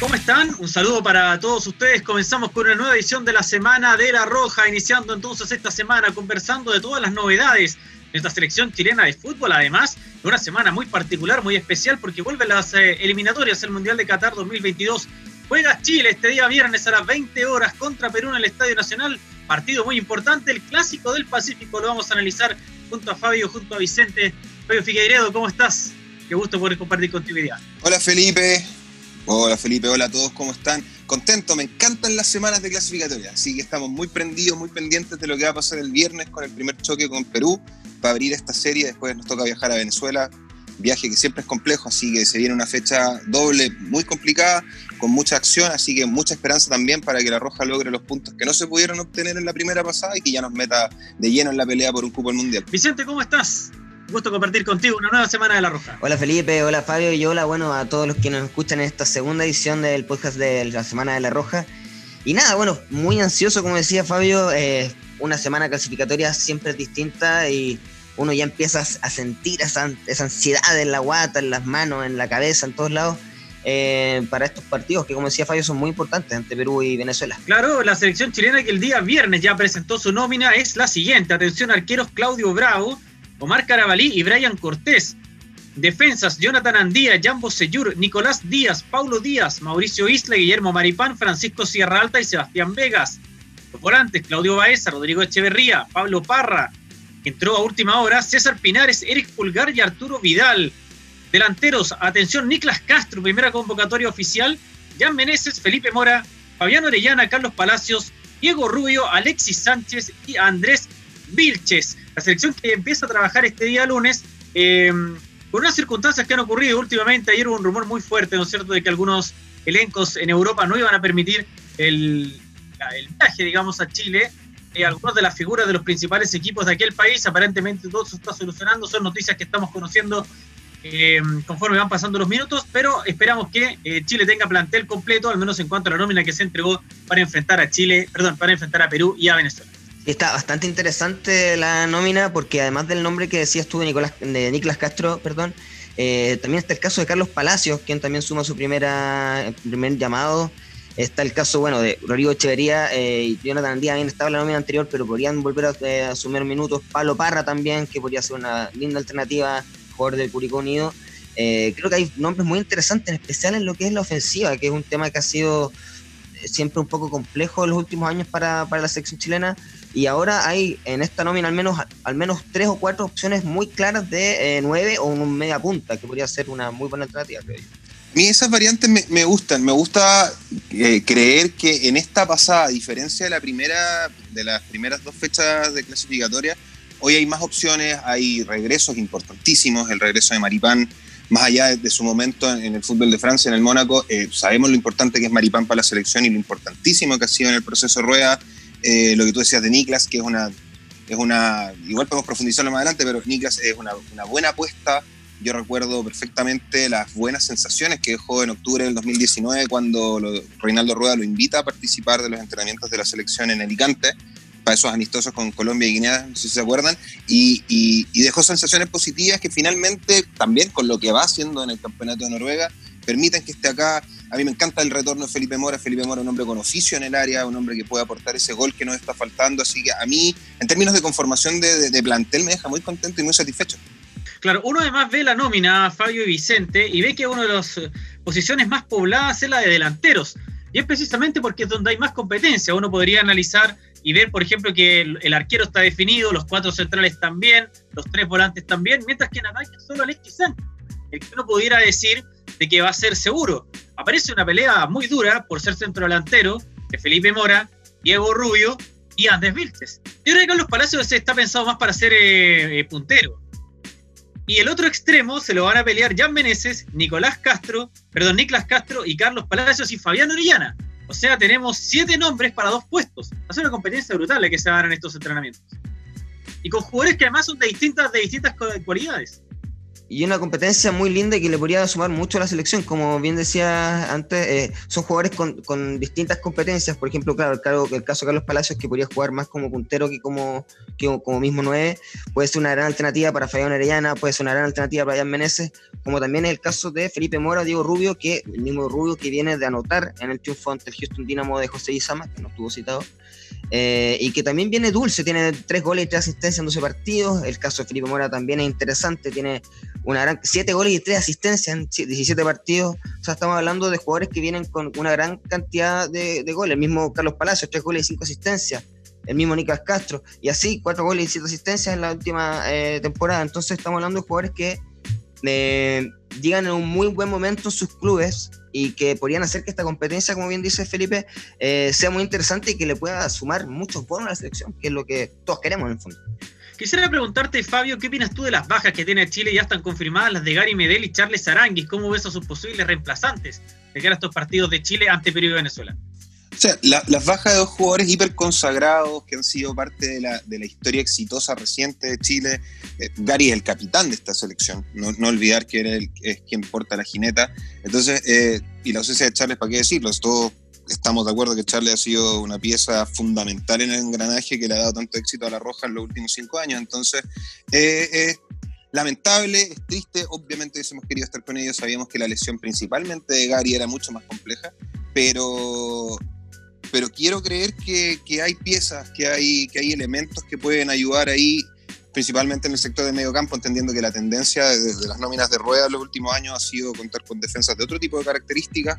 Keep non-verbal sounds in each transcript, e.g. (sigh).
¿Cómo están? Un saludo para todos ustedes. Comenzamos con una nueva edición de la Semana de la Roja, iniciando entonces esta semana conversando de todas las novedades de esta selección chilena de fútbol. Además, de una semana muy particular, muy especial, porque vuelven las eh, eliminatorias del Mundial de Qatar 2022. Juega Chile este día viernes a las 20 horas contra Perú en el Estadio Nacional. Partido muy importante, el clásico del Pacífico. Lo vamos a analizar junto a Fabio, junto a Vicente. Fabio Figueiredo, ¿cómo estás? Qué gusto poder compartir contigo. Hola Felipe, Hola Felipe, hola a todos, ¿cómo están? Contento, me encantan las semanas de clasificatoria, así que estamos muy prendidos, muy pendientes de lo que va a pasar el viernes con el primer choque con Perú para abrir esta serie, después nos toca viajar a Venezuela, viaje que siempre es complejo, así que se viene una fecha doble muy complicada, con mucha acción, así que mucha esperanza también para que la Roja logre los puntos que no se pudieron obtener en la primera pasada y que ya nos meta de lleno en la pelea por un cupo al Mundial. Vicente, ¿cómo estás? Gusto compartir contigo una nueva semana de La Roja. Hola Felipe, hola Fabio y hola bueno a todos los que nos escuchan en esta segunda edición del podcast de la Semana de La Roja. Y nada, bueno, muy ansioso como decía Fabio, eh, una semana clasificatoria siempre es distinta y uno ya empieza a sentir esa, esa ansiedad en la guata, en las manos, en la cabeza, en todos lados. Eh, para estos partidos que, como decía Fabio, son muy importantes ante Perú y Venezuela. Claro, la selección chilena que el día viernes ya presentó su nómina es la siguiente. Atención, arqueros Claudio Bravo, Omar Carabalí y Brian Cortés. Defensas, Jonathan Andía, Jambo Seyur, Nicolás Díaz, Paulo Díaz, Mauricio Isla, Guillermo Maripán, Francisco Sierra Alta y Sebastián Vegas. Los volantes, Claudio Baeza, Rodrigo Echeverría, Pablo Parra, entró a última hora, César Pinares, Eric Pulgar y Arturo Vidal. Delanteros, atención, Niklas Castro, primera convocatoria oficial, Jan Meneses, Felipe Mora, Fabián Orellana, Carlos Palacios, Diego Rubio, Alexis Sánchez y Andrés Vilches. La selección que empieza a trabajar este día lunes, eh, con unas circunstancias que han ocurrido últimamente. Ayer hubo un rumor muy fuerte, ¿no es cierto?, de que algunos elencos en Europa no iban a permitir el, viaje, digamos, a Chile. Eh, algunas de las figuras de los principales equipos de aquel país, aparentemente todo se está solucionando, son noticias que estamos conociendo eh, conforme van pasando los minutos, pero esperamos que Chile tenga plantel completo, al menos en cuanto a la nómina que se entregó para enfrentar a Chile, perdón, para enfrentar a Perú y a Venezuela. Está bastante interesante la nómina porque además del nombre que decías tú Nicolás, Castro, perdón, eh, también está el caso de Carlos Palacios, quien también suma su primera, primer llamado. Está el caso, bueno, de Rodrigo Echeverría eh, y Jonathan Andía, bien estaba en la nómina anterior, pero podrían volver a, eh, minutos. Palo Parra también, que podría ser una linda alternativa, jugador del Curicó Unido. creo que hay nombres muy interesantes, en especial en lo que es la ofensiva, que es un tema que ha sido siempre un poco complejo en los últimos años para, para la selección chilena y ahora hay en esta nómina al menos, al menos tres o cuatro opciones muy claras de eh, nueve o un media punta, que podría ser una muy buena alternativa, creo yo. A mí esas variantes me, gustan. Me gusta eh, creer que en esta pasada, a diferencia de la primera, de las primeras dos fechas de clasificatoria, hoy hay más opciones, hay regresos importantísimos, el regreso de Maripán, más allá de, su momento en, el fútbol de Francia, en el Mónaco, eh, sabemos lo importante que es Maripán para la selección y lo importantísimo que ha sido en el proceso Rueda eh, lo que tú decías de Niklas, que es una, es una, igual podemos profundizarlo más adelante, pero Niklas es una, buena apuesta. Yo recuerdo perfectamente las buenas sensaciones que dejó en octubre del 2019 cuando Reinaldo Rueda lo invita a participar de los entrenamientos de la selección en Alicante, para esos amistosos con Colombia y Guinea, si se acuerdan, y, y dejó sensaciones positivas que finalmente, también con lo que va haciendo en el Campeonato de Noruega, permiten que esté acá a mí me encanta el retorno de Felipe Mora. Felipe Mora es un hombre con oficio en el área, un hombre que puede aportar ese gol que nos está faltando. Así que a mí, en términos de conformación de, plantel, me deja muy contento y muy satisfecho. Claro, uno además ve la nómina, Fabio y Vicente, y ve que una de las posiciones más pobladas es la de delanteros. Y es precisamente porque es donde hay más competencia. Uno podría analizar y ver, por ejemplo, que el, arquero está definido, los cuatro centrales también, los tres volantes también, mientras que en ataque solo Alexis Sánchez. El que uno pudiera decir de que va a ser seguro. Aparece una pelea muy dura por ser centro delantero de Felipe Mora, Diego Rubio y Andrés Vilches. Yo creo que Carlos Palacios está pensado más para ser eh, eh, puntero. Y el otro extremo se lo van a pelear Jan Meneses, Nicolás Castro, perdón, Niklas Castro y Carlos Palacios y Fabián Orellana. O sea, tenemos siete nombres para dos puestos. Va a ser una competencia brutal la que se van en estos entrenamientos. Y con jugadores que además son de distintas cualidades. Y una competencia muy linda y que le podría sumar mucho a la selección. Como bien decía antes, eh, son jugadores con, con, distintas competencias. Por ejemplo, claro, el, caso de Carlos Palacios, que podría jugar más como puntero que como, que como mismo nueve, puede ser una gran alternativa para Fabián Arellana, puede ser una gran alternativa para Ian Meneses, como también es el caso de Felipe Mora, Diego Rubio, que el mismo Rubio que viene de anotar en el triunfo ante el Houston Dynamo de José Isama, que no estuvo citado. Eh, y que también viene dulce, tiene tres goles y tres asistencias en 12 partidos. El caso de Felipe Mora también es interesante, tiene una gran, siete goles y tres asistencias en 17 partidos. O sea, estamos hablando de jugadores que vienen con una gran cantidad de, goles. El mismo Carlos Palacios, tres goles y cinco asistencias. El mismo Nicas Castro. Y así, cuatro goles y siete asistencias en la última eh, temporada. Entonces, estamos hablando de jugadores que eh, llegan en un muy buen momento en sus clubes y que podrían hacer que esta competencia, como bien dice Felipe, eh, sea muy interesante y que le pueda sumar muchos bonos a la selección, que es lo que todos queremos en el fondo. Quisiera preguntarte, Fabio, ¿qué opinas tú de las bajas que tiene Chile? Ya están confirmadas las de Gary Medel y Charles Aranguis. ¿Cómo ves a sus posibles reemplazantes de cara a estos partidos de Chile ante Perú y Venezuela? Sea, las bajas de dos jugadores hiper consagrados que han sido parte de la, de la historia exitosa reciente de Chile. Eh, Gary es el capitán de esta selección, no, no olvidar que era es quien porta la jineta. Entonces, eh, y la ausencia de Charles, ¿para qué decirlo? Todos estamos de acuerdo que Charles ha sido una pieza fundamental en el engranaje que le ha dado tanto éxito a La Roja en los últimos cinco años. Entonces, eh, es lamentable, es triste. Obviamente, hemos querido estar con ellos, sabíamos que la lesión principalmente de Gary era mucho más compleja, pero pero quiero creer que, que, hay piezas, que hay, que hay elementos que pueden ayudar ahí, principalmente en el sector de medio campo, entendiendo que la tendencia desde las nóminas de rueda en los últimos años ha sido contar con defensas de otro tipo de características.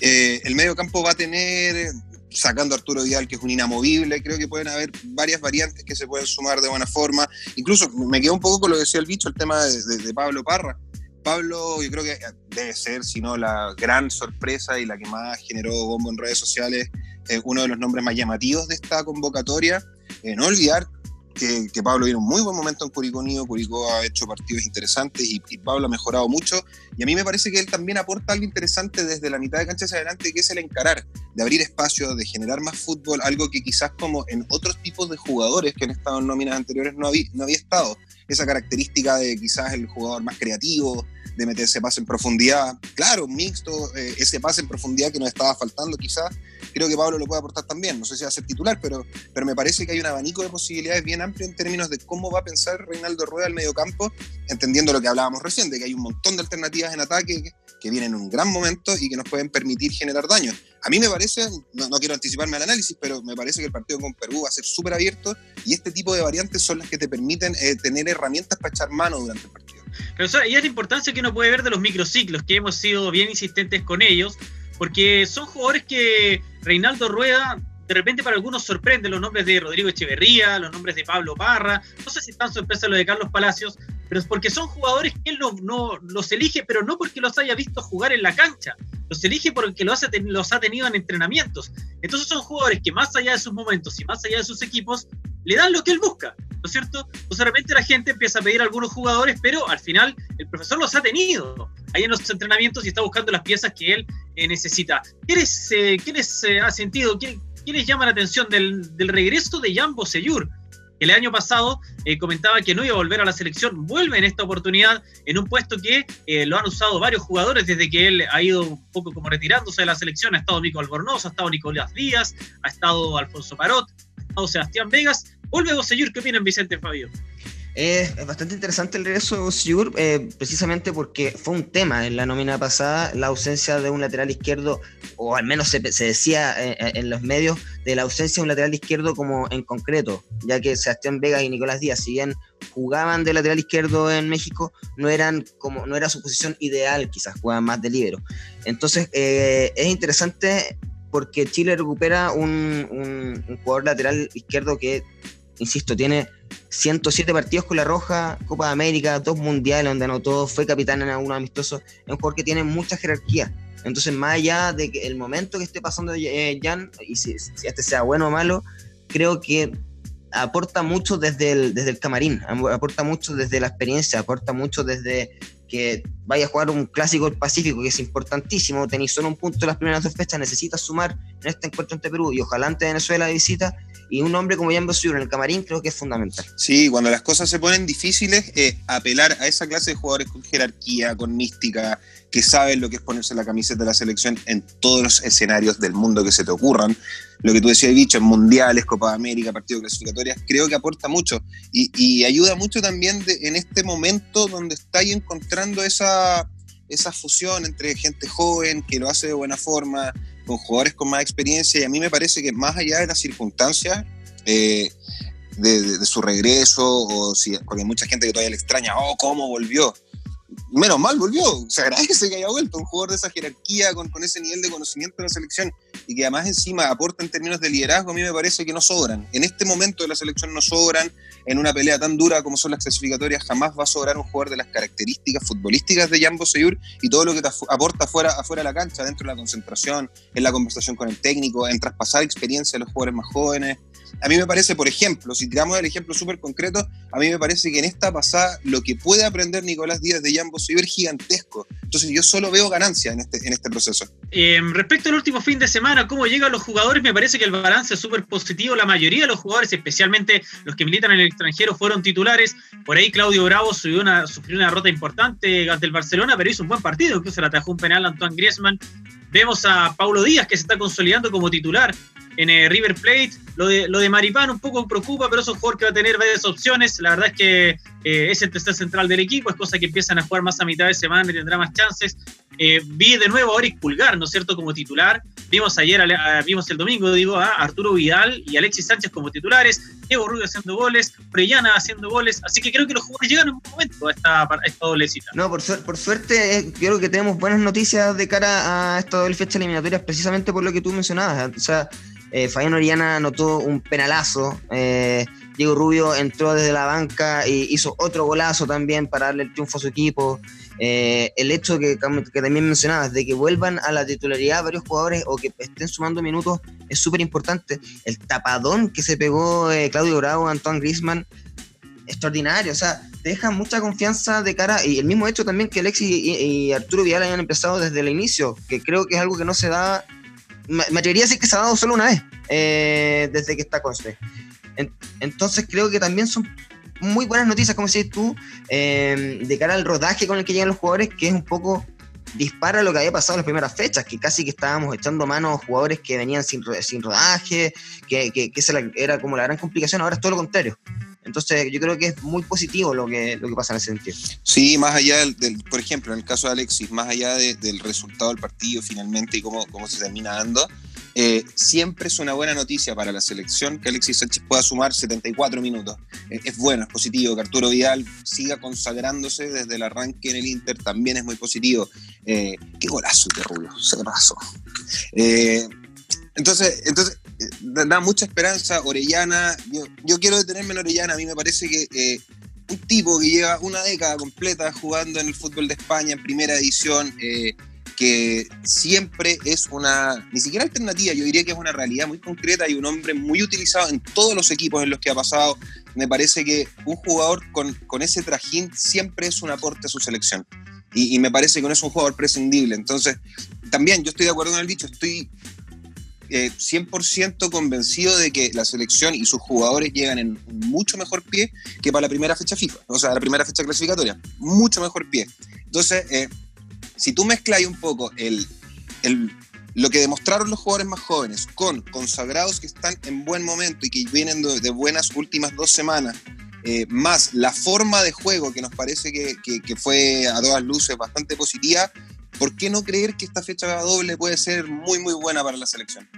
Eh, el medio campo va a tener, sacando a Arturo Vidal, que es un inamovible, creo que pueden haber varias variantes que se pueden sumar de buena forma. Incluso me quedo un poco con lo que decía el bicho, el tema de, de Pablo Parra. Pablo, yo creo que debe ser, si no, la gran sorpresa y la que más generó bombo en redes sociales uno de los nombres más llamativos de esta convocatoria. Eh, no olvidar que, Pablo viene un muy buen momento en Curicó Unido, Curicó ha hecho partidos interesantes y, Pablo ha mejorado mucho. Y a mí me parece que él también aporta algo interesante desde la mitad de cancha hacia adelante, que es el encarar, de abrir espacio, de generar más fútbol, algo que quizás como en otros tipos de jugadores que han estado en nóminas anteriores no había, no había estado. Esa característica de quizás el jugador más creativo, de meterse pase en profundidad. Claro, mixto, eh, ese pase en profundidad que nos estaba faltando quizás, creo que Pablo lo puede aportar también. No sé si va a ser titular, pero, pero me parece que hay un abanico de posibilidades bien amplio en términos de cómo va a pensar Reinaldo Rueda al medio campo, entendiendo lo que hablábamos recién, de que hay un montón de alternativas en ataque que, que vienen en un gran momento y que nos pueden permitir generar daño. A mí me parece, no, quiero anticiparme al análisis, pero me parece que el partido con Perú va a ser súper abierto y este tipo de variantes son las que te permiten eh, tener herramientas para echar mano durante el partido. Pero y es la importancia que uno puede ver de los microciclos, que hemos sido bien insistentes con ellos, porque son jugadores que Reinaldo Rueda de repente para algunos sorprende los nombres de Rodrigo Echeverría, los nombres de Pablo Parra, no sé si están sorpresa lo de Carlos Palacios, pero es porque son jugadores que él no, los elige, pero no porque los haya visto jugar en la cancha, los elige porque los ha, los ha tenido en entrenamientos. Entonces son jugadores que más allá de sus momentos y más allá de sus equipos, le dan lo que él busca, ¿no es cierto? Entonces de repente la gente empieza a pedir a algunos jugadores, pero al final el profesor los ha tenido ahí en los entrenamientos y está buscando las piezas que él eh, necesita. ¿Qué les, eh, eh, ha sentido? ¿Qué, les llama la atención del, regreso de Jan Bosellur? El año pasado comentaba que no iba a volver a la selección, vuelve en esta oportunidad en un puesto que lo han usado varios jugadores desde que él ha ido un poco como retirándose de la selección. Ha estado Nico Albornoz, ha estado Nicolás Díaz, ha estado Alfonso Parot, ha estado Sebastián Vegas Vuelve Bosellur, ¿qué opinan Vicente Fabio? Es bastante interesante el regreso de Bosellur, eh, precisamente porque fue un tema en la nómina pasada, la ausencia de un lateral izquierdo, o al menos se, decía eh, eh, en, los medios, de la ausencia de un lateral izquierdo como en concreto, ya que Sebastián Vega y Nicolás Díaz, si bien jugaban de lateral izquierdo en México, no, eran como, no era su posición ideal, quizás jugaban más de libero. Entonces es interesante porque Chile recupera un, un jugador lateral izquierdo que insisto, tiene 107 partidos con la Roja, Copa de América, dos mundiales donde anotó, fue capitán en algunos amistosos, es un jugador que tiene mucha jerarquía. Entonces, más allá de que el momento que esté pasando eh, Jan, y si, este sea bueno o malo, creo que aporta mucho desde el, desde el camarín, aporta mucho desde la experiencia, aporta mucho desde que vaya a jugar un clásico del Pacífico, que es importantísimo, tenéis solo un punto en las primeras dos fechas, necesitas sumar en este encuentro ante Perú y ojalá ante Venezuela de visita, y un hombre como Jan Bosur en el camarín creo que es fundamental. Sí, cuando las cosas se ponen difíciles, apelar a esa clase de jugadores con jerarquía, con mística, que saben lo que es ponerse la camiseta de la selección en todos los escenarios del mundo que se te ocurran. Lo que tú decías, dicho, en mundiales, Copa América, partidos clasificatorias, creo que aporta mucho y, ayuda mucho también en este momento donde estáis encontrando esa, esa fusión entre gente joven que lo hace de buena forma, con jugadores con más experiencia y a mí me parece que más allá de las circunstancias eh, de, su regreso, o porque hay mucha gente que todavía le extraña, oh, cómo volvió. Menos mal volvió, se agradece que haya vuelto un jugador de esa jerarquía, con, con ese nivel de conocimiento de la selección y que además encima aporta en términos de liderazgo, a mí me parece que no sobran. En este momento de la selección no sobran, en una pelea tan dura como son las clasificatorias, jamás va a sobrar un jugador de las características futbolísticas de Jambo Seyur y todo lo que te aporta afuera, afuera de la cancha, dentro de la concentración, en la conversación con el técnico, en traspasar experiencia a los jugadores más jóvenes. A mí me parece, por ejemplo, si tiramos el ejemplo súper concreto, a mí me parece que en esta pasada lo que puede aprender Nicolás Díaz de Jambo Seyur es gigantesco. Entonces yo solo veo ganancia en este, en este proceso. Eh, respecto al último fin de semana, cómo llegan los jugadores, me parece que el balance es súper positivo. La mayoría de los jugadores, especialmente los que militan en el extranjero, fueron titulares. Por ahí Claudio Bravo sufrió una, sufrió una derrota importante ante el Barcelona, pero hizo un buen partido. Incluso le atajó un penal a Antoine Griezmann. Vemos a Paulo Díaz que se está consolidando como titular en el River Plate. Lo de, lo de Maripán un poco preocupa, pero es un jugador que va a tener varias opciones. La verdad es que eh, es el tercer central del equipo, es cosa que empiezan a jugar más a mitad de semana y tendrá más chances. Eh, vi de nuevo a Oric Pulgar, ¿no es cierto?, como titular. Vimos ayer, vimos el domingo, digo, a Arturo Vidal y Alexis Sánchez como titulares, Diego Rubio haciendo goles, Prellana haciendo goles, así que creo que los jugadores llegan en un momento a esta, a esta doble cita. No, por, por suerte, eh, creo que tenemos buenas noticias de cara a esta doble fecha eliminatoria, precisamente por lo que tú mencionabas. O sea, eh, Oriana anotó un penalazo. Eh, Diego Rubio entró desde la banca y hizo otro golazo también para darle el triunfo a su equipo. Eh, el hecho que, que, también mencionabas de que vuelvan a la titularidad varios jugadores o que estén sumando minutos es súper importante. El tapadón que se pegó Claudio Bravo, Antoine Grisman, extraordinario. O sea, deja mucha confianza de cara. Y el mismo hecho también que Alexis y, y Arturo Vidal hayan empezado desde el inicio, que creo que es algo que no se da me, atrevería a decir que se ha dado solo una vez eh, desde que está Conce. entonces creo que también son muy buenas noticias, como decís tú, eh, de cara al rodaje con el que llegan los jugadores, que es un poco dispara lo que había pasado en las primeras fechas, que casi que estábamos echando mano a jugadores que venían sin, sin rodaje, que, que, era como la gran complicación, ahora es todo lo contrario. Entonces yo creo que es muy positivo lo que, lo que pasa en ese sentido. Sí, más allá del, por ejemplo, en el caso de Alexis, más allá del resultado del partido finalmente y cómo, cómo se termina dando, eh, siempre es una buena noticia para la selección que Alexis Sánchez pueda sumar 74 minutos. es bueno, es positivo. Que Arturo Vidal siga consagrándose desde el arranque en el Inter también es muy positivo. Eh, qué golazo de Rulo, se pasó. Eh, entonces, entonces da mucha esperanza. Orellana, yo, quiero detenerme en Orellana. A mí me parece que un tipo que lleva una década completa jugando en el fútbol de España en primera edición, que siempre es una, ni siquiera alternativa, yo diría que es una realidad muy concreta y un hombre muy utilizado en todos los equipos en los que ha pasado. Me parece que un jugador con, con ese trajín siempre es un aporte a su selección. Y, me parece que no es un jugador prescindible. Entonces, también yo estoy de acuerdo con el dicho, estoy 100% eh, convencido de que la selección y sus jugadores llegan en mucho mejor pie que para la primera fecha FIFA, o sea, la primera fecha clasificatoria, mucho mejor pie. Entonces, eh, si tú mezclas un poco el, lo que demostraron los jugadores más jóvenes con consagrados que están en buen momento y que vienen de, buenas últimas dos semanas, eh, más la forma de juego que nos parece que, que, fue a todas luces bastante positiva, ¿por qué no creer que esta fecha doble puede ser muy, muy buena para la selección?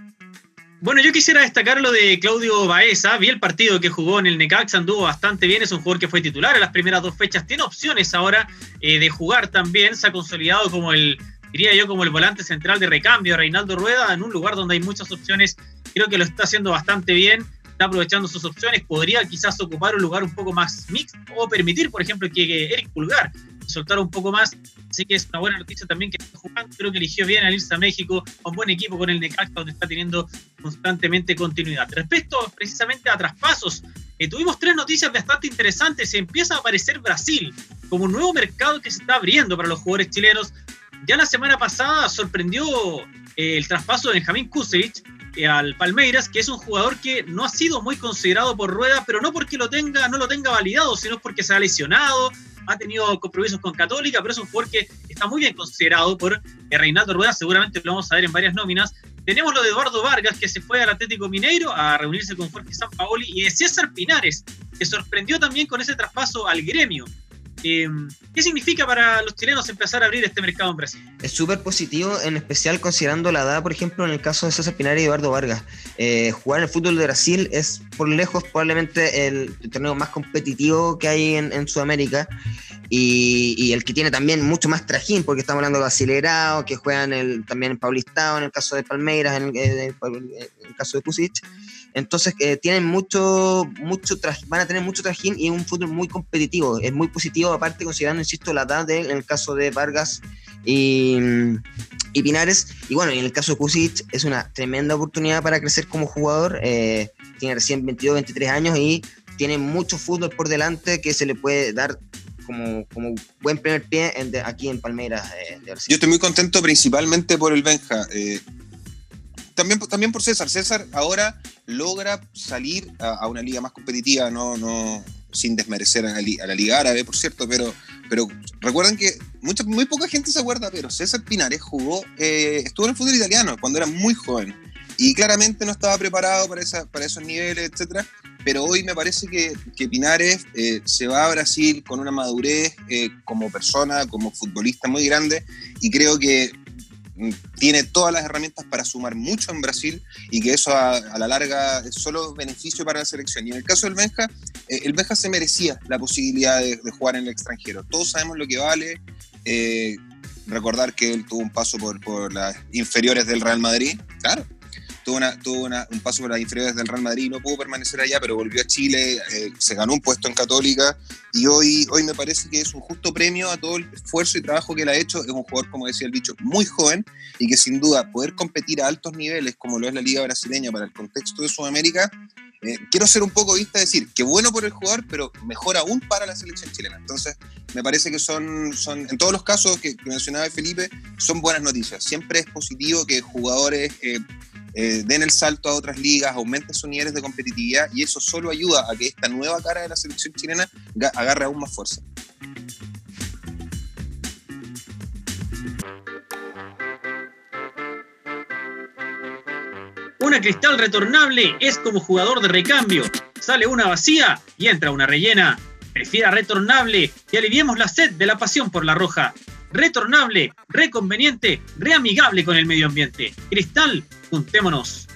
Bueno, yo quisiera destacar lo de Claudio Baeza. Vi el partido que jugó en el Necaxa, anduvo bastante bien. Es un jugador que fue titular en las primeras dos fechas. Tiene opciones ahora eh, de jugar también. Se ha consolidado como el, diría yo, como el volante central de recambio, Reinaldo Rueda, en un lugar donde hay muchas opciones. Creo que lo está haciendo bastante bien. Está aprovechando sus opciones. Podría quizás ocupar un lugar un poco más mixto o permitir, por ejemplo, que Eric Pulgar soltar un poco más. Así que es una buena noticia también que está jugando. Creo que eligió bien al irse a México, un buen equipo con el Necaxa, donde está teniendo constantemente continuidad. Respecto precisamente a traspasos, eh, tuvimos tres noticias bastante interesantes. Empieza a aparecer Brasil como un nuevo mercado que se está abriendo para los jugadores chilenos. Ya la semana pasada sorprendió eh, el traspaso de Benjamín Kusevich, eh, al Palmeiras, que es un jugador que no ha sido muy considerado por Rueda, pero no porque lo tenga, no lo tenga validado, sino porque se ha lesionado, ha tenido compromisos con Católica, pero es un jugador que está muy bien considerado por eh, Reinaldo Rueda, seguramente lo vamos a ver en varias nóminas. Tenemos lo de Eduardo Vargas, que se fue al Atlético Mineiro a reunirse con Jorge Sampaoli, y de César Pinares, que sorprendió también con ese traspaso al gremio. Em, ¿Qué significa para los chilenos empezar a abrir este mercado en Brasil? Es súper positivo, en especial considerando la edad, por ejemplo, en el caso de César Pinar y Eduardo Vargas. Eh, jugar en el fútbol de Brasil es por lejos probablemente el, torneo más competitivo que hay en, Sudamérica y, el que tiene también mucho más trajín, porque estamos hablando de Acelerado, que juegan el, también en Paulistao, en el caso de Palmeiras, en, el caso de Pusic. Entonces eh, tienen mucho, mucho van a tener mucho trajín y un fútbol muy competitivo. Es muy positivo, aparte considerando, insisto, la edad de, en el caso de Vargas y, Pinares. Y bueno, en el caso de Kusic es una tremenda oportunidad para crecer como jugador. Eh, tiene recién 22, 23 años y tiene mucho fútbol por delante que se le puede dar como, como buen primer pie aquí en Palmeiras. Eh, Yo estoy muy contento principalmente por el Benja también, también por César. César ahora logra salir a, una liga más competitiva, no, no sin desmerecer a la, liga árabe, por cierto, pero, pero recuerden que mucha, muy poca gente se acuerda, pero César Pinares jugó, eh, estuvo en el fútbol italiano cuando era muy joven y claramente no estaba preparado para, esa, para esos niveles, etcétera. Pero hoy me parece que, que Pinares eh, se va a Brasil con una madurez eh, como persona, como futbolista muy grande, y creo que tiene todas las herramientas para sumar mucho en Brasil y que eso a, la larga es solo beneficio para la selección. Y en el caso del Benja, eh, el Benja se merecía la posibilidad de, jugar en el extranjero. Todos sabemos lo que vale. Eh, recordar que él tuvo un paso por, por las inferiores del Real Madrid, claro, tuvo, una, tuvo un paso por las inferiores del Real Madrid, no pudo permanecer allá, pero volvió a Chile, eh, se ganó un puesto en Católica y hoy, hoy me parece que es un justo premio a todo el esfuerzo y trabajo que él ha hecho. Es un jugador, como decía el dicho, muy joven y que sin duda poder competir a altos niveles como lo es la Liga Brasileña para el contexto de Sudamérica, eh, quiero ser un poco vista, decir que bueno por el jugador, pero mejor aún para la selección chilena. Entonces, me parece que son, son en todos los casos que, mencionaba Felipe, son buenas noticias. Siempre es positivo que jugadores eh, eh, den el salto a otras ligas, aumenten sus niveles de competitividad y eso solo ayuda a que esta nueva cara de la selección chilena agarre aún más fuerza. Una cristal retornable es como jugador de recambio. Sale una vacía y entra una rellena. Prefiera retornable y aliviemos la sed de la pasión por la roja retornable, reconveniente, reamigable con el medio ambiente. Cristal, juntémonos.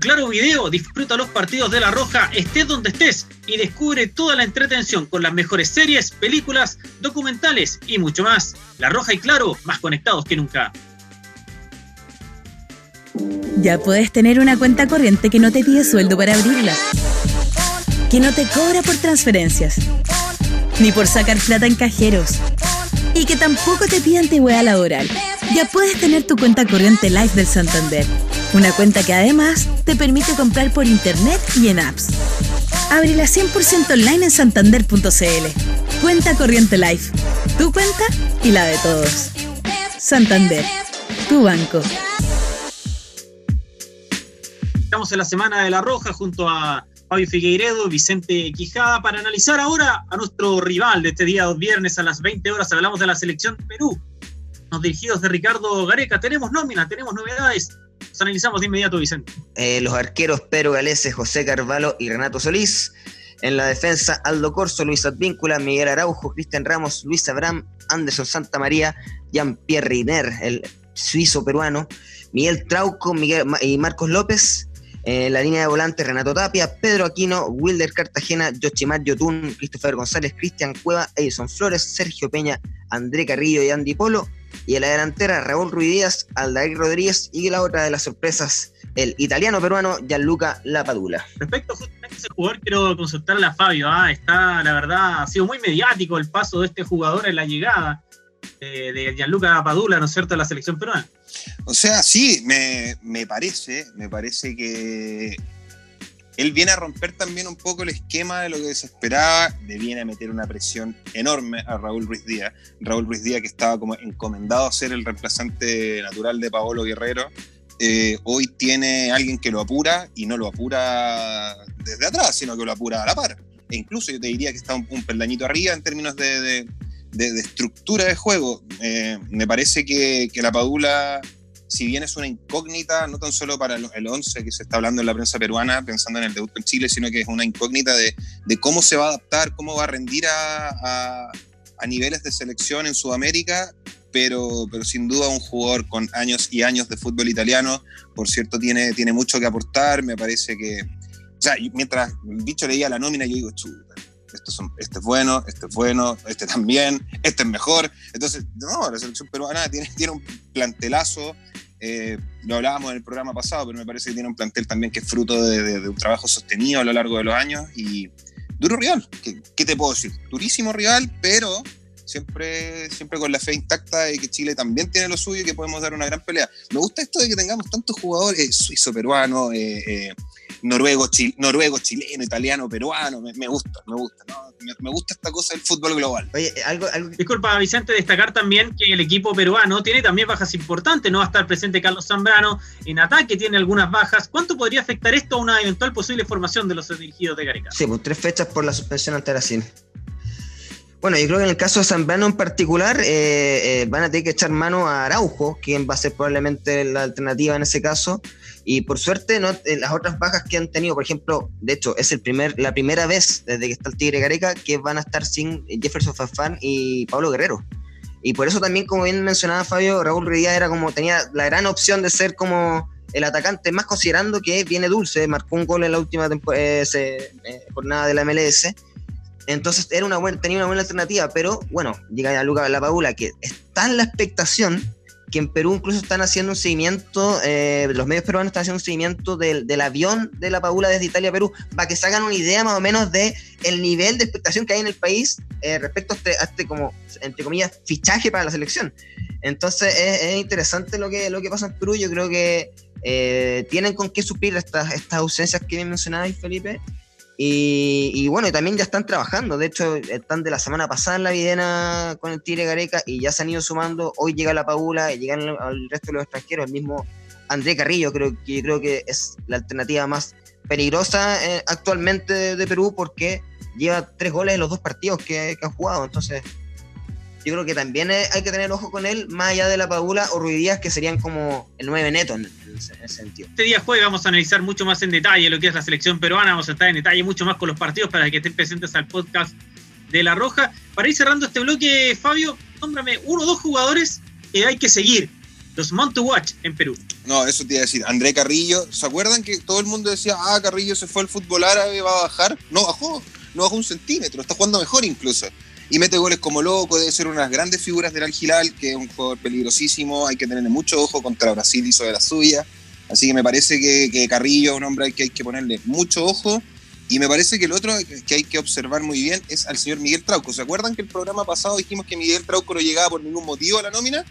Claro Video disfruta los partidos de La Roja, estés donde estés y descubre toda la entretención con las mejores series, películas, documentales y mucho más. La Roja y Claro, más conectados que nunca. Ya puedes tener una cuenta corriente que no te pide sueldo para abrirla, que no te cobra por transferencias, ni por sacar plata en cajeros y que tampoco te pide antigüedad laboral. Ya puedes tener tu cuenta corriente Life del Santander. Una cuenta que además te permite comprar por internet y en apps. Ábrela 100% online en santander.cl. Cuenta corriente Life. Tu cuenta y la de todos. Santander. Tu banco. Estamos en la Semana de la Roja junto a Fabio Figueiredo, Vicente Quijada, para analizar ahora a nuestro rival de este día viernes a las 20 horas. Hablamos de la selección Perú. Los dirigidos de Ricardo Gareca. Tenemos nómina, tenemos novedades. Los analizamos de inmediato, Vicente. Eh, los arqueros Pedro José Carvalho y Renato Solís. En la defensa, Aldo Corso, Luis Advíncula, Miguel Araujo, Cristian Ramos, Luis Abraham, Anderson Santa María, Jean-Pierre Riner, el suizo peruano, Miguel Trauco Miguel, y Marcos López, en la línea de volante, Renato Tapia, Pedro Aquino, Wilder Cartagena, Yochimar Yotun, Christopher González, Cristian Cueva, Edison Flores, Sergio Peña, André Carrillo y Andy Polo. Y en la delantera, Raúl Ruiz Díaz, Aldair Rodríguez y la otra de las sorpresas, el italiano peruano Gianluca Lapadula. Respecto justamente a ese jugador, quiero consultarle a Fabio. ¿ah? Está, la verdad, ha sido muy mediático el paso de este jugador en la llegada de, de Gianluca Lapadula, ¿no es cierto?, a la selección peruana. O sea, sí, me, parece, me parece que él viene a romper también un poco el esquema de lo que se esperaba, le viene a meter una presión enorme a Raúl Ruiz Díaz. Raúl Ruiz Díaz que estaba como encomendado a ser el reemplazante natural de Paolo Guerrero. eh, hoy tiene alguien que lo apura y no lo apura desde atrás, sino que lo apura a la par. E incluso yo te diría que está un, peldañito arriba en términos de, estructura de juego. Eh, me parece que, la Padula, si bien es una incógnita, no tan solo para el, 11 que se está hablando en la prensa peruana, pensando en el debut en Chile, sino que es una incógnita de, cómo se va a adaptar, cómo va a rendir a, a niveles de selección en Sudamérica pero, pero sin duda un jugador con años y años de fútbol italiano, por cierto, tiene, tiene mucho que aportar, me parece que, o sea, mientras el bicho leía la nómina, yo digo, chuta, son, este es bueno, este es bueno, este también, (laughs) este es mejor. Entonces, no, la selección peruana tiene, (laughs) tiene un plantelazo. Eh, lo hablábamos en el programa pasado, pero me parece que tiene un plantel también que es fruto de, de un trabajo sostenido a lo largo de los años y duro rival. ¿Qué, ¿Qué, te puedo decir? Durísimo rival, pero siempre, siempre con la fe intacta de que Chile también tiene lo suyo y que podemos dar una gran pelea. Me gusta esto de que tengamos tantos jugadores, suizo, peruano, eh, noruego, noruego, chileno, italiano, peruano, me, gusta, me gusta, me, gusta esta cosa del fútbol global. Oye, algo, Disculpa, Vicente, destacar también que el equipo peruano tiene también bajas importantes, no va a estar presente Carlos Zambrano, en ataque tiene algunas bajas. ¿Cuánto podría afectar esto a una eventual posible formación de los dirigidos de Gareca? Sí, pues tres fechas por la suspensión ante Brasil. Bueno, yo creo que en el caso de Zambrano en particular eh, eh, van a tener que echar mano a Araujo, quien va a ser probablemente la alternativa en ese caso. Y por suerte, no, eh, las otras bajas que han tenido, por ejemplo, de hecho, es el primer, la primera vez desde que está el Tigre Gareca que van a estar sin Jefferson Fafán y Pablo Guerrero. Y por eso también, como bien mencionaba Fabio, Raúl Ruidía era como, tenía la gran opción de ser como el atacante, más considerando que viene dulce, marcó un gol en la última jornada de la MLS entonces era una buena, tenía una buena alternativa, pero bueno, llega a Luca La Paula, que está en la expectación que en Perú incluso están haciendo un seguimiento, eh, los medios peruanos están haciendo un seguimiento del, avión de la Paula desde Italia a Perú, para que se hagan una idea más o menos de el nivel de expectación que hay en el país eh, respecto a este, este, como, entre comillas, fichaje para la selección. Entonces es, interesante lo que, lo que pasa en Perú, yo creo que eh, tienen con qué suplir estas, estas ausencias que mencionabais, Felipe, y, bueno, también ya están trabajando. De hecho, están de la semana pasada en la Videna con el Tigre Gareca y ya se han ido sumando. Hoy llega la Paula y llegan al resto de los extranjeros. El mismo André Carrillo, creo que, creo que es la alternativa más peligrosa eh, actualmente de, Perú porque lleva tres goles en los dos partidos que, que han jugado. Entonces, yo creo que también hay que tener ojo con él, más allá de la Padula o Ruidías, que serían como el 9 neto en, ese, sentido. Este día jueves vamos a analizar mucho más en detalle lo que es la selección peruana, vamos a estar en detalle mucho más con los partidos para que estén presentes al podcast de La Roja. Para ir cerrando este bloque, Fabio, nómbrame uno o dos jugadores que hay que seguir, los Mount to Watch en Perú. No, eso te iba a decir. André Carrillo, ¿se acuerdan que todo el mundo decía, ah, Carrillo se fue al fútbol árabe, va a bajar? No bajó, no bajó un centímetro, está jugando mejor incluso y mete goles como loco, debe ser una de las grandes figuras del Al que es un jugador peligrosísimo, hay que tenerle mucho ojo, contra Brasil hizo de la suya, así que me parece que, Carrillo es un hombre que hay que ponerle mucho ojo, y me parece que el otro que hay que observar muy bien es al señor Miguel Trauco. ¿Se acuerdan que el programa pasado dijimos que Miguel Trauco no llegaba por ningún motivo a la nómina?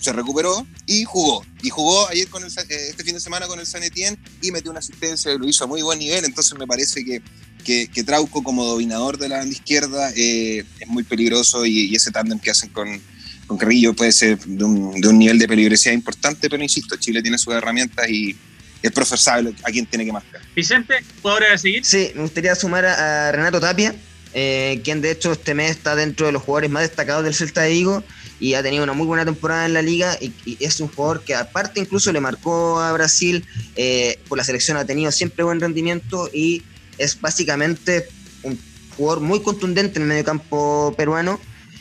Se recuperó y jugó. Y jugó ayer con el, eh, este fin de semana con el San Etienne y metió una asistencia lo hizo a muy buen nivel. Entonces me parece que que, Trauco como dominador de la banda izquierda eh, es muy peligroso y, ese tándem que hacen con, con Carrillo puede ser de un, de un, nivel de peligrosidad importante, pero insisto, Chile tiene sus herramientas y es profesable a quien tiene que marcar. Vicente, ¿puedo ahora seguir? Sí, me gustaría sumar a, Renato Tapia, eh, quien de hecho este mes está dentro de los jugadores más destacados del Celta de Vigo y ha tenido una muy buena temporada en la liga y, es un jugador que aparte incluso le marcó a Brasil, eh, por la selección ha tenido siempre buen rendimiento y es básicamente un jugador muy contundente en el medio campo peruano.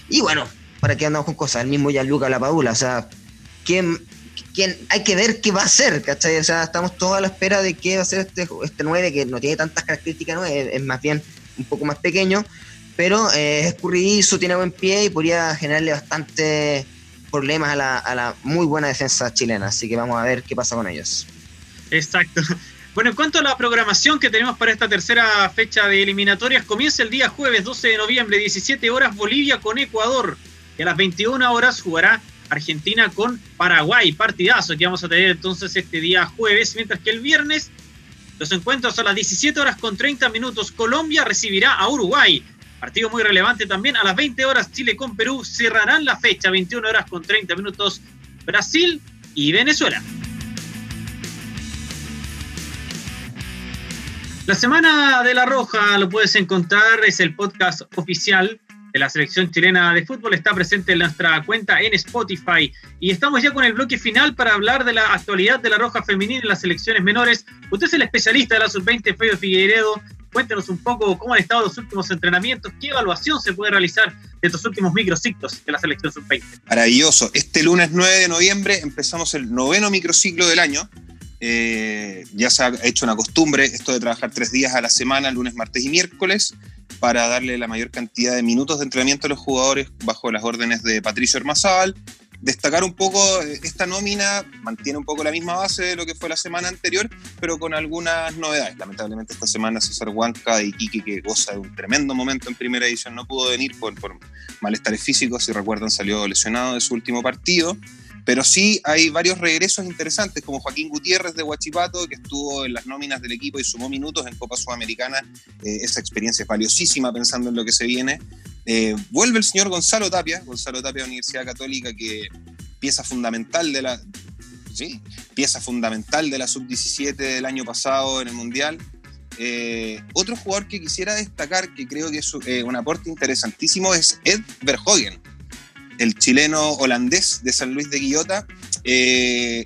Y bueno, para que andamos con cosas, el mismo Gianluca Lapadula, o sea, ¿quién, quién, hay que ver qué va a hacer, ¿cachai? O sea, estamos todos a la espera de qué va a ser este, este 9, que no tiene tantas características, ¿no? es, más bien un poco más pequeño, pero eh, es escurridizo, tiene buen pie y podría generarle bastante problemas a la, a la muy buena defensa chilena, así que vamos a ver qué pasa con ellos. Exacto. Bueno, en cuanto a la programación que tenemos para esta tercera fecha de eliminatorias, comienza el día jueves 12 de noviembre, 17 horas, Bolivia con Ecuador. Y a las 21 horas jugará Argentina con Paraguay. Partidazo que vamos a tener entonces este día jueves, mientras que el viernes los encuentros a las 17 horas con 30 minutos. Colombia recibirá a Uruguay. Partido muy relevante también. A las 20 horas Chile con Perú cerrarán la fecha. 21 horas con 30 minutos Brasil y Venezuela. La Semana de la Roja lo puedes encontrar, es el podcast oficial de la selección chilena de fútbol, está presente en nuestra cuenta en Spotify y estamos ya con el bloque final para hablar de la actualidad de la Roja femenina en las selecciones menores. Usted es el especialista de la sub-20, Feo Figueiredo. Cuéntenos un poco cómo han estado los últimos entrenamientos, qué evaluación se puede realizar de estos últimos microciclos de la selección sub-20. Maravilloso. Este lunes 9 de noviembre empezamos el noveno microciclo del año eh, ya se ha hecho una costumbre esto de trabajar tres días a la semana, lunes, martes y miércoles, para darle la mayor cantidad de minutos de entrenamiento a los jugadores bajo las órdenes de Patricio Hermazábal. Destacar un poco eh, esta nómina, mantiene un poco la misma base de lo que fue la semana anterior, pero con algunas novedades. Lamentablemente esta semana César Huanca y Quique, que goza de un tremendo momento en primera edición, no pudo venir por, por malestares físicos. Si recuerdan, salió lesionado de su último partido. Pero sí hay varios regresos interesantes, como Joaquín Gutiérrez de Huachipato, que estuvo en las nóminas del equipo y sumó minutos en Copa Sudamericana. Eh, esa experiencia es valiosísima pensando en lo que se viene. Eh, vuelve el señor Gonzalo Tapia, Gonzalo Tapia de Universidad Católica, que pieza fundamental de la, pieza fundamental de la sub-17 del año pasado en el Mundial. Eh, otro jugador que quisiera destacar, que creo que es un aporte interesantísimo, es Ed Verhoeven el chileno holandés de San Luis de Guillota, eh,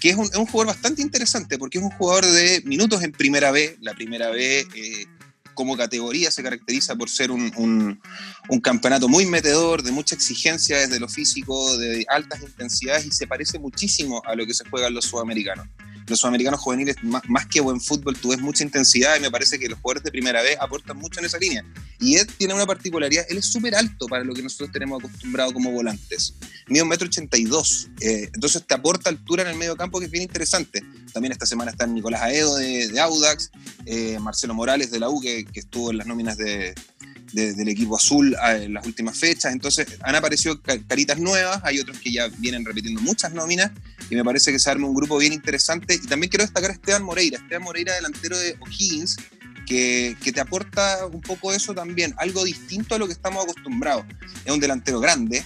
que es un, jugador bastante interesante porque es un jugador de minutos en primera B. La primera B eh, como categoría se caracteriza por ser un, un, campeonato muy metedor, de mucha exigencia desde lo físico, de altas intensidades y se parece muchísimo a lo que se juega en los sudamericanos los sudamericanos juveniles, más, que buen fútbol, tú ves mucha intensidad y me parece que los jugadores de primera vez aportan mucho en esa línea. Y Ed tiene una particularidad, él es súper alto para lo que nosotros tenemos acostumbrado como volantes. Mide un metro ochenta y dos, eh, entonces te aporta altura en el medio campo que es bien interesante. También esta semana está Nicolás Aedo de, Audax, eh, Marcelo Morales de la U, que estuvo en las nóminas de, del equipo azul en las últimas fechas. Entonces han aparecido caritas nuevas, hay otros que ya vienen repitiendo muchas nóminas y me parece que se arma un grupo bien interesante. Y también quiero destacar a Esteban Moreira, Esteban Moreira delantero de O'Higgins, que, te aporta un poco eso también, algo distinto a lo que estamos acostumbrados. Es un delantero grande,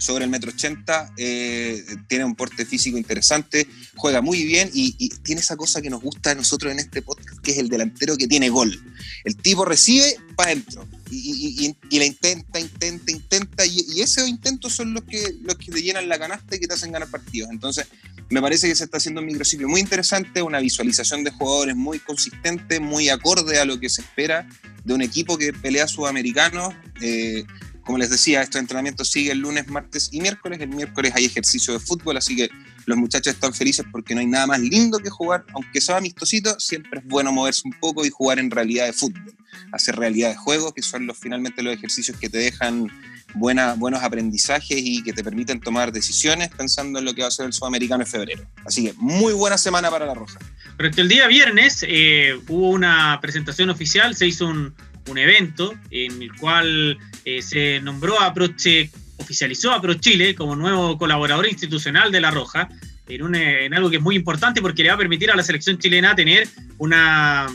sobre el metro ochenta, eh, tiene un porte físico interesante, juega muy bien y, tiene esa cosa que nos gusta a nosotros en este podcast, que es el delantero que tiene gol. El tipo recibe para adentro y, la intenta, intenta, intenta y, esos intentos son los que, los que te llenan la canasta y que te hacen ganar partidos. Entonces, me parece que se está haciendo un microciclo muy interesante, una visualización de jugadores muy consistente, muy acorde a lo que se espera de un equipo que pelea sudamericanos. Eh, como les decía, estos entrenamientos siguen lunes, martes y miércoles. El miércoles hay ejercicio de fútbol, así que los muchachos están felices porque no hay nada más lindo que jugar, aunque sea amistosito, siempre es bueno moverse un poco y jugar en realidad de fútbol, hacer realidad de juego, que son los, finalmente los ejercicios que te dejan buena, buenos aprendizajes y que te permiten tomar decisiones pensando en lo que va a ser el sudamericano en febrero. Así que muy buena semana para la Roja. Pero el día viernes eh, hubo una presentación oficial, se hizo un, un evento en el cual eh, se nombró a Proche, oficializó a ProChile como nuevo colaborador institucional de La Roja, en, en, algo que es muy importante porque le va a permitir a la selección chilena tener una,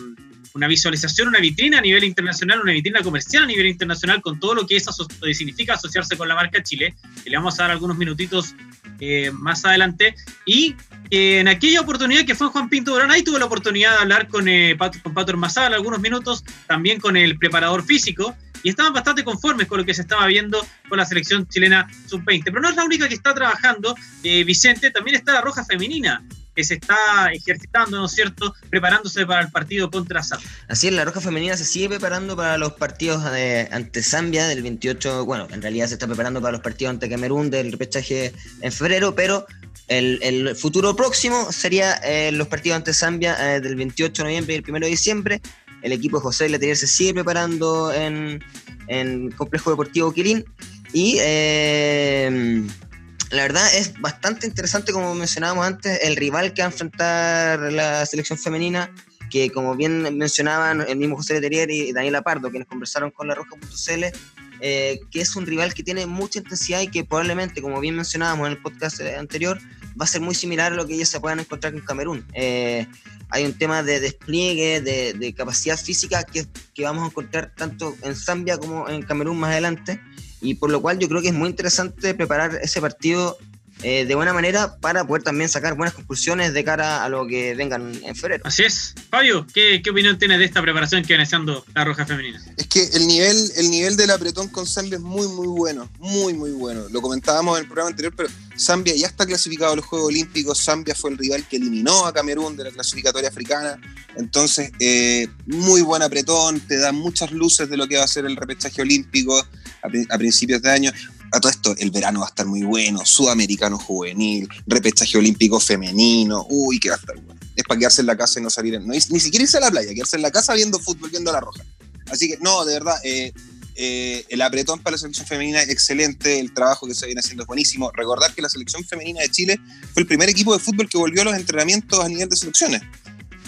una visualización, una vitrina a nivel internacional, una vitrina comercial a nivel internacional con todo lo que eso significa asociarse con la marca Chile. Y le vamos a dar algunos minutitos eh, más adelante. Y en aquella oportunidad que fue Juan Pinto Durán, ahí tuve la oportunidad de hablar con, eh, Pato, con Pato algunos minutos, también con el preparador físico, y estaban bastante conformes con lo que se estaba viendo con la selección chilena sub-20. Pero no es la única que está trabajando, eh, Vicente, también está la Roja Femenina, que se está ejercitando, ¿no es cierto?, preparándose para el partido contra Zambia. Así es, la Roja Femenina se sigue preparando para los partidos de, ante Zambia del 28, bueno, en realidad se está preparando para los partidos ante Camerún del repechaje en febrero, pero el, futuro próximo sería eh, los partidos ante Zambia eh, del 28 de noviembre y el 1 de diciembre. El equipo de José Letelier se sigue preparando en, en Complejo Deportivo Quirín y... Eh, la verdad es bastante interesante, como mencionábamos antes, el rival que va a enfrentar la selección femenina, que como bien mencionaban el mismo José Leterier y Daniela Pardo, quienes conversaron con la Roja.cl, eh, que es un rival que tiene mucha intensidad y que probablemente, como bien mencionábamos en el podcast anterior, va a ser muy similar a lo que ellos se puedan encontrar con Camerún. Eh, hay un tema de despliegue, de, capacidad física que, que, vamos a encontrar tanto en Zambia como en Camerún más adelante y por lo cual yo creo que es muy interesante preparar ese partido eh, de buena manera para poder también sacar buenas conclusiones de cara a lo que vengan en febrero. Así es. Fabio, ¿qué, opinión tienes de esta preparación que viene siendo la Roja Femenina? Es que el nivel, el nivel del apretón con Zambia es muy, muy bueno. Muy, muy bueno. Lo comentábamos en el programa anterior, pero Zambia ya está clasificado a los Juegos Olímpicos. Zambia fue el rival que eliminó a Camerún de la clasificatoria africana. Entonces, eh, muy buen apretón, te da muchas luces de lo que va a ser el repechaje olímpico a, a principios de año a todo esto, el verano va a estar muy bueno, sudamericano juvenil, repechaje olímpico femenino, uy, que va a estar bueno. Es para quedarse en la casa y no salir, ni siquiera irse a la playa, quedarse en la casa viendo fútbol, viendo la roja. Así que, no, de verdad, eh, eh, el apretón para la selección femenina es excelente, el trabajo que se viene haciendo es buenísimo. Recordar que la selección femenina de Chile fue el primer equipo de fútbol que volvió a los entrenamientos a nivel de selecciones.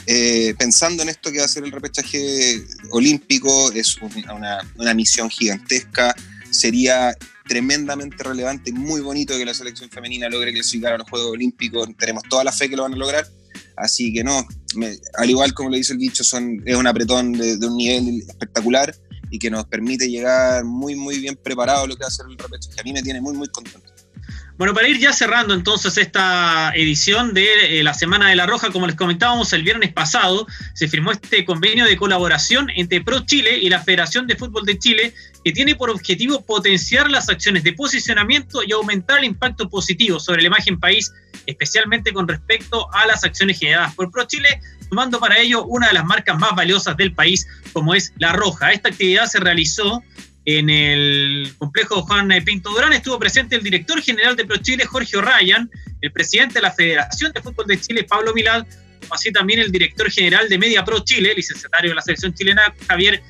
Eh, pensando en esto que va a ser el repechaje olímpico, es una, una misión gigantesca. Sería tremendamente relevante muy bonito que la selección femenina logre clasificar a los Juegos Olímpicos. Tenemos toda la fe que lo van a lograr. Así que no, al igual como lo dice el bicho, son, es un apretón de, un nivel espectacular y que nos permite llegar muy, muy bien preparado lo que va a ser el repechaje. A mí me tiene muy, muy contento. Bueno, para ir ya cerrando entonces esta edición de eh, la Semana de la Roja, como les comentábamos el viernes pasado, se firmó este convenio de colaboración entre Pro Chile y la Federación de Fútbol de Chile, que tiene por objetivo potenciar las acciones de posicionamiento y aumentar el impacto positivo sobre la imagen país, especialmente con respecto a las acciones generadas por Pro Chile, tomando para ello una de las marcas más valiosas del país, como es La Roja. Esta actividad se realizó en el complejo Juan Pinto Durán estuvo presente el director general de ProChile, Jorge O'Ryan, el presidente de la Federación de Fútbol de Chile, Pablo Milad, así también el director general de Media Pro Chile, licenciatario de la selección chilena, Javier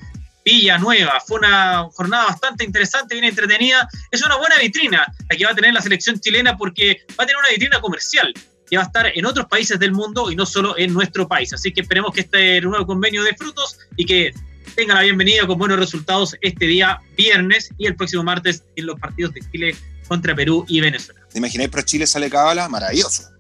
Villanueva. Fue una jornada bastante interesante, bien entretenida. Es una buena vitrina la que va a tener la selección chilena porque va a tener una vitrina comercial que va a estar en otros países del mundo y no solo en nuestro país. Así que esperemos que este nuevo convenio de frutos y que tengan la bienvenida con buenos resultados este día viernes y el próximo martes en los partidos de Chile contra Perú y Venezuela. ¿Te imagináis pro Chile sale cábala? Maravilloso.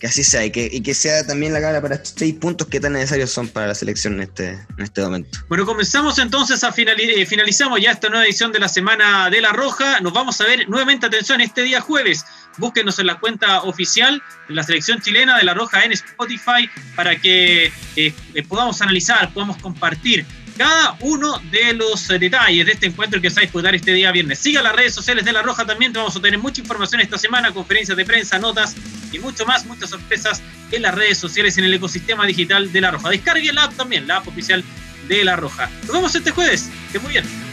Que así sea y que, y que sea también la cábala para estos seis puntos que tan necesarios son para la selección en este, en este momento. Bueno, comenzamos entonces a finalizar, eh, finalizamos ya esta nueva edición de la Semana de la Roja. Nos vamos a ver nuevamente, atención, este día jueves. Búsquenos en la cuenta oficial de la selección chilena de la Roja en Spotify para que eh, eh, podamos analizar, podamos compartir cada uno de los detalles de este encuentro que se va a disputar este día viernes. Siga las redes sociales de La Roja también, vamos a tener mucha información esta semana, conferencias de prensa, notas y mucho más, muchas sorpresas en las redes sociales, en el ecosistema digital de La Roja. Descargue la app también, la app oficial de La Roja. Nos vemos este jueves, que muy bien.